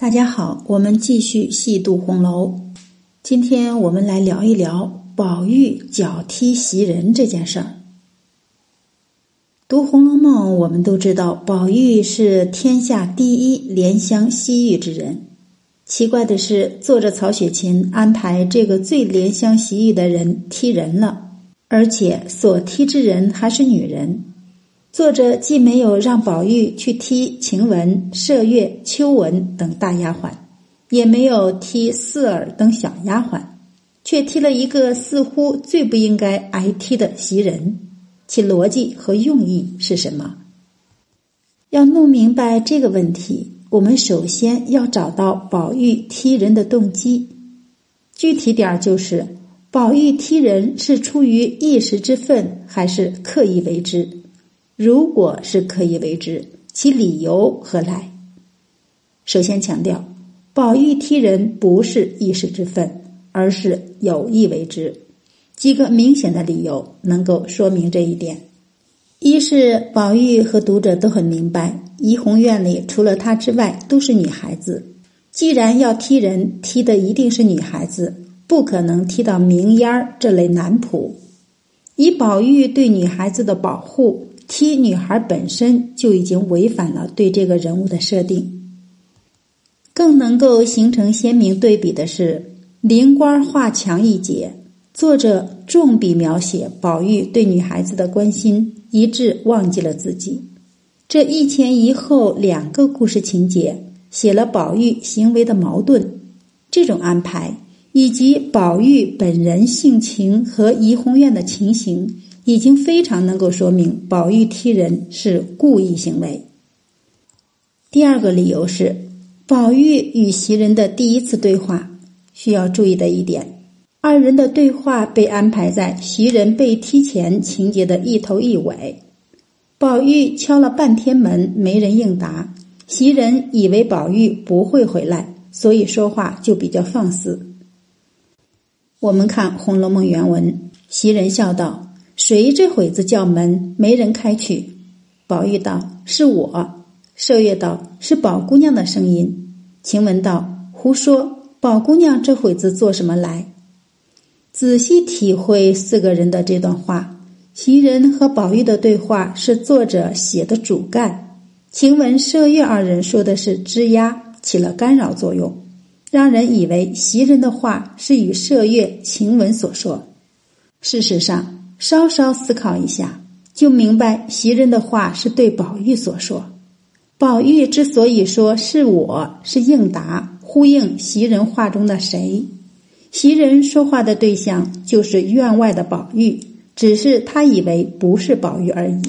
大家好，我们继续细读红楼。今天我们来聊一聊宝玉脚踢袭人这件事儿。读《红楼梦》，我们都知道宝玉是天下第一怜香惜玉之人。奇怪的是，作者曹雪芹安排这个最怜香惜玉的人踢人了，而且所踢之人还是女人。作者既没有让宝玉去踢晴雯、麝月、秋纹等大丫鬟，也没有踢四儿等小丫鬟，却踢了一个似乎最不应该挨踢的袭人，其逻辑和用意是什么？要弄明白这个问题，我们首先要找到宝玉踢人的动机。具体点儿就是，宝玉踢人是出于一时之愤，还是刻意为之？如果是可以为之，其理由何来？首先强调，宝玉踢人不是一时之愤，而是有意为之。几个明显的理由能够说明这一点：一是宝玉和读者都很明白，怡红院里除了他之外都是女孩子，既然要踢人，踢的一定是女孩子，不可能踢到明烟儿这类男仆。以宝玉对女孩子的保护。踢女孩本身就已经违反了对这个人物的设定。更能够形成鲜明对比的是灵官画墙一节，作者重笔描写宝玉对女孩子的关心，一致忘记了自己。这一前一后两个故事情节，写了宝玉行为的矛盾。这种安排以及宝玉本人性情和怡红院的情形。已经非常能够说明宝玉踢人是故意行为。第二个理由是，宝玉与袭人的第一次对话需要注意的一点，二人的对话被安排在袭人被踢前情节的一头一尾。宝玉敲了半天门，没人应答，袭人以为宝玉不会回来，所以说话就比较放肆。我们看《红楼梦》原文，袭人笑道。谁这会子叫门，没人开去？宝玉道：“是我。”麝月道：“是宝姑娘的声音。”晴雯道：“胡说！宝姑娘这会子做什么来？”仔细体会四个人的这段话，袭人和宝玉的对话是作者写的主干，晴雯、麝月二人说的是枝丫，起了干扰作用，让人以为袭人的话是与麝月、晴雯所说。事实上。稍稍思考一下，就明白袭人的话是对宝玉所说。宝玉之所以说是我是应答，呼应袭人话中的谁？袭人说话的对象就是院外的宝玉，只是他以为不是宝玉而已。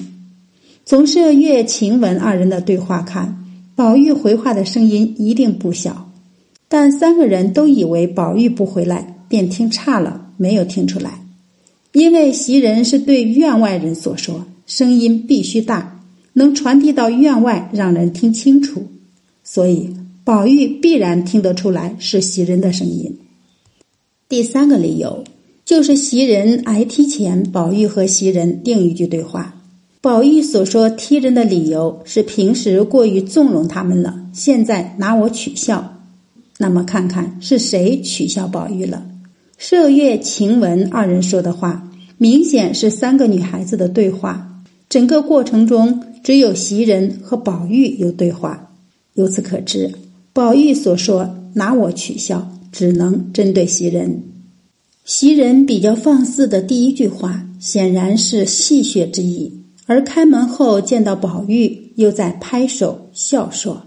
从麝月、晴雯二人的对话看，宝玉回话的声音一定不小，但三个人都以为宝玉不回来，便听差了，没有听出来。因为袭人是对院外人所说，声音必须大，能传递到院外，让人听清楚，所以宝玉必然听得出来是袭人的声音。第三个理由就是袭人挨踢前，宝玉和袭人另一句对话。宝玉所说踢人的理由是平时过于纵容他们了，现在拿我取笑。那么看看是谁取笑宝玉了？麝月、晴雯二人说的话，明显是三个女孩子的对话。整个过程中，只有袭人和宝玉有对话。由此可知，宝玉所说“拿我取笑”，只能针对袭人。袭人比较放肆的第一句话，显然是戏谑之意；而开门后见到宝玉，又在拍手笑说。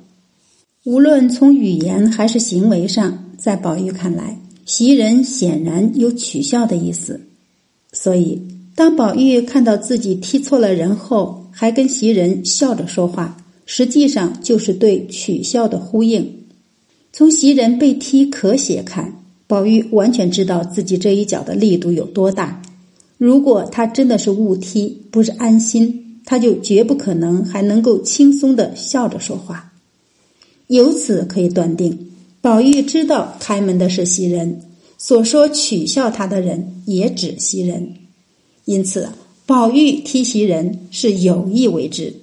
无论从语言还是行为上，在宝玉看来。袭人显然有取笑的意思，所以当宝玉看到自己踢错了人后，还跟袭人笑着说话，实际上就是对取笑的呼应。从袭人被踢咳血看，宝玉完全知道自己这一脚的力度有多大。如果他真的是误踢，不是安心，他就绝不可能还能够轻松的笑着说话。由此可以断定。宝玉知道开门的是袭人，所说取笑他的人也指袭人，因此宝玉踢袭人是有意为之。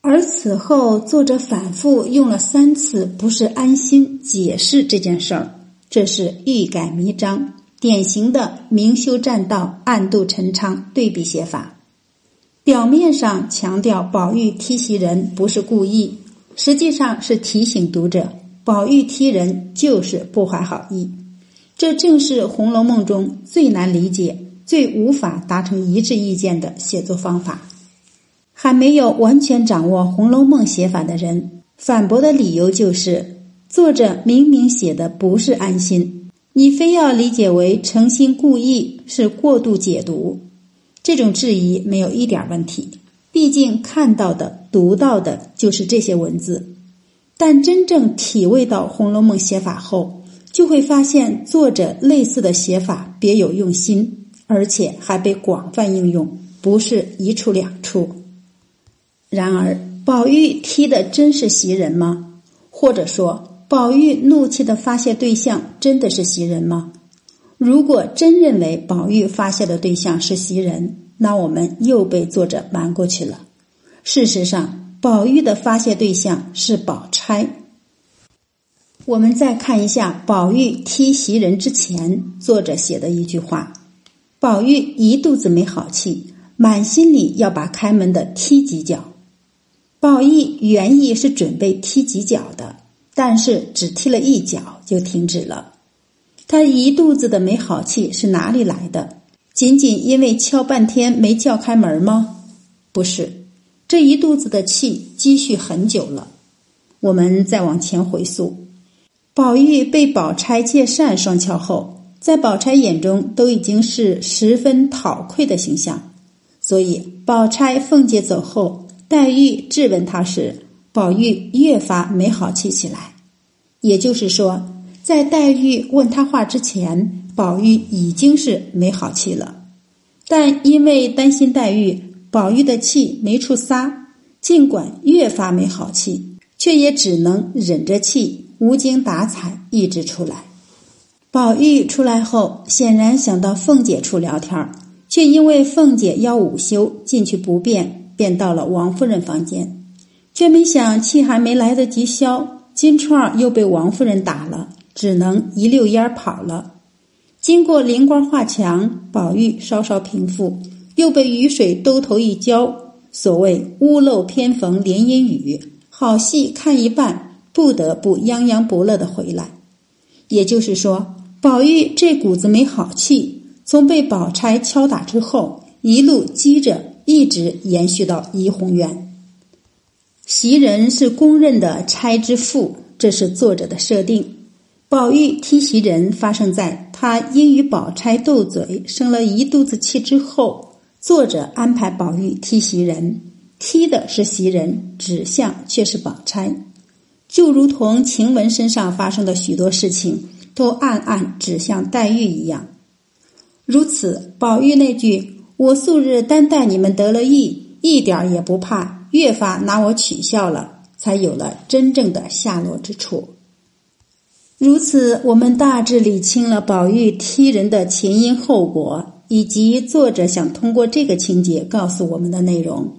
而此后作者反复用了三次“不是安心”解释这件事儿，这是欲盖弥彰，典型的明修栈道、暗度陈仓对比写法。表面上强调宝玉踢袭人不是故意，实际上是提醒读者，宝玉踢人就是不怀好意。这正是《红楼梦》中最难理解、最无法达成一致意见的写作方法。还没有完全掌握《红楼梦》写法的人，反驳的理由就是：作者明明写的不是安心，你非要理解为诚心故意，是过度解读。这种质疑没有一点问题，毕竟看到的、读到的就是这些文字。但真正体味到《红楼梦》写法后，就会发现作者类似的写法别有用心，而且还被广泛应用，不是一处两处。然而，宝玉踢的真是袭人吗？或者说，宝玉怒气的发泄对象真的是袭人吗？如果真认为宝玉发泄的对象是袭人，那我们又被作者瞒过去了。事实上，宝玉的发泄对象是宝钗。我们再看一下宝玉踢袭人之前，作者写的一句话：“宝玉一肚子没好气，满心里要把开门的踢几脚。”宝玉原意是准备踢几脚的，但是只踢了一脚就停止了。他一肚子的没好气是哪里来的？仅仅因为敲半天没叫开门吗？不是，这一肚子的气积蓄很久了。我们再往前回溯，宝玉被宝钗借扇双敲后，在宝钗眼中都已经是十分讨愧的形象，所以宝钗、凤姐走后。黛玉质问他时，宝玉越发没好气起来。也就是说，在黛玉问他话之前，宝玉已经是没好气了。但因为担心黛玉，宝玉的气没处撒，尽管越发没好气，却也只能忍着气，无精打采一直出来。宝玉出来后，显然想到凤姐处聊天却因为凤姐要午休，进去不便。便到了王夫人房间，却没想气还没来得及消，金钏又被王夫人打了，只能一溜烟儿跑了。经过灵官画墙，宝玉稍稍平复，又被雨水兜头一浇。所谓屋漏偏逢连阴雨，好戏看一半，不得不泱泱不乐的回来。也就是说，宝玉这股子没好气，从被宝钗敲打之后，一路积着。一直延续到怡红院。袭人是公认的钗之妇，这是作者的设定。宝玉踢袭人发生在他因与宝钗斗嘴生了一肚子气之后，作者安排宝玉踢袭人，踢的是袭人，指向却是宝钗，就如同晴雯身上发生的许多事情都暗暗指向黛玉一样。如此，宝玉那句。我素日单待你们得了意，一点也不怕，越发拿我取笑了，才有了真正的下落之处。如此，我们大致理清了宝玉踢人的前因后果，以及作者想通过这个情节告诉我们的内容。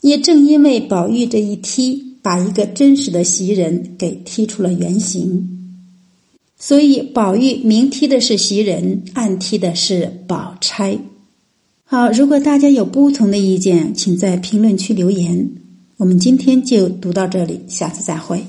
也正因为宝玉这一踢，把一个真实的袭人给踢出了原形，所以宝玉明踢的是袭人，暗踢的是宝钗。好，如果大家有不同的意见，请在评论区留言。我们今天就读到这里，下次再会。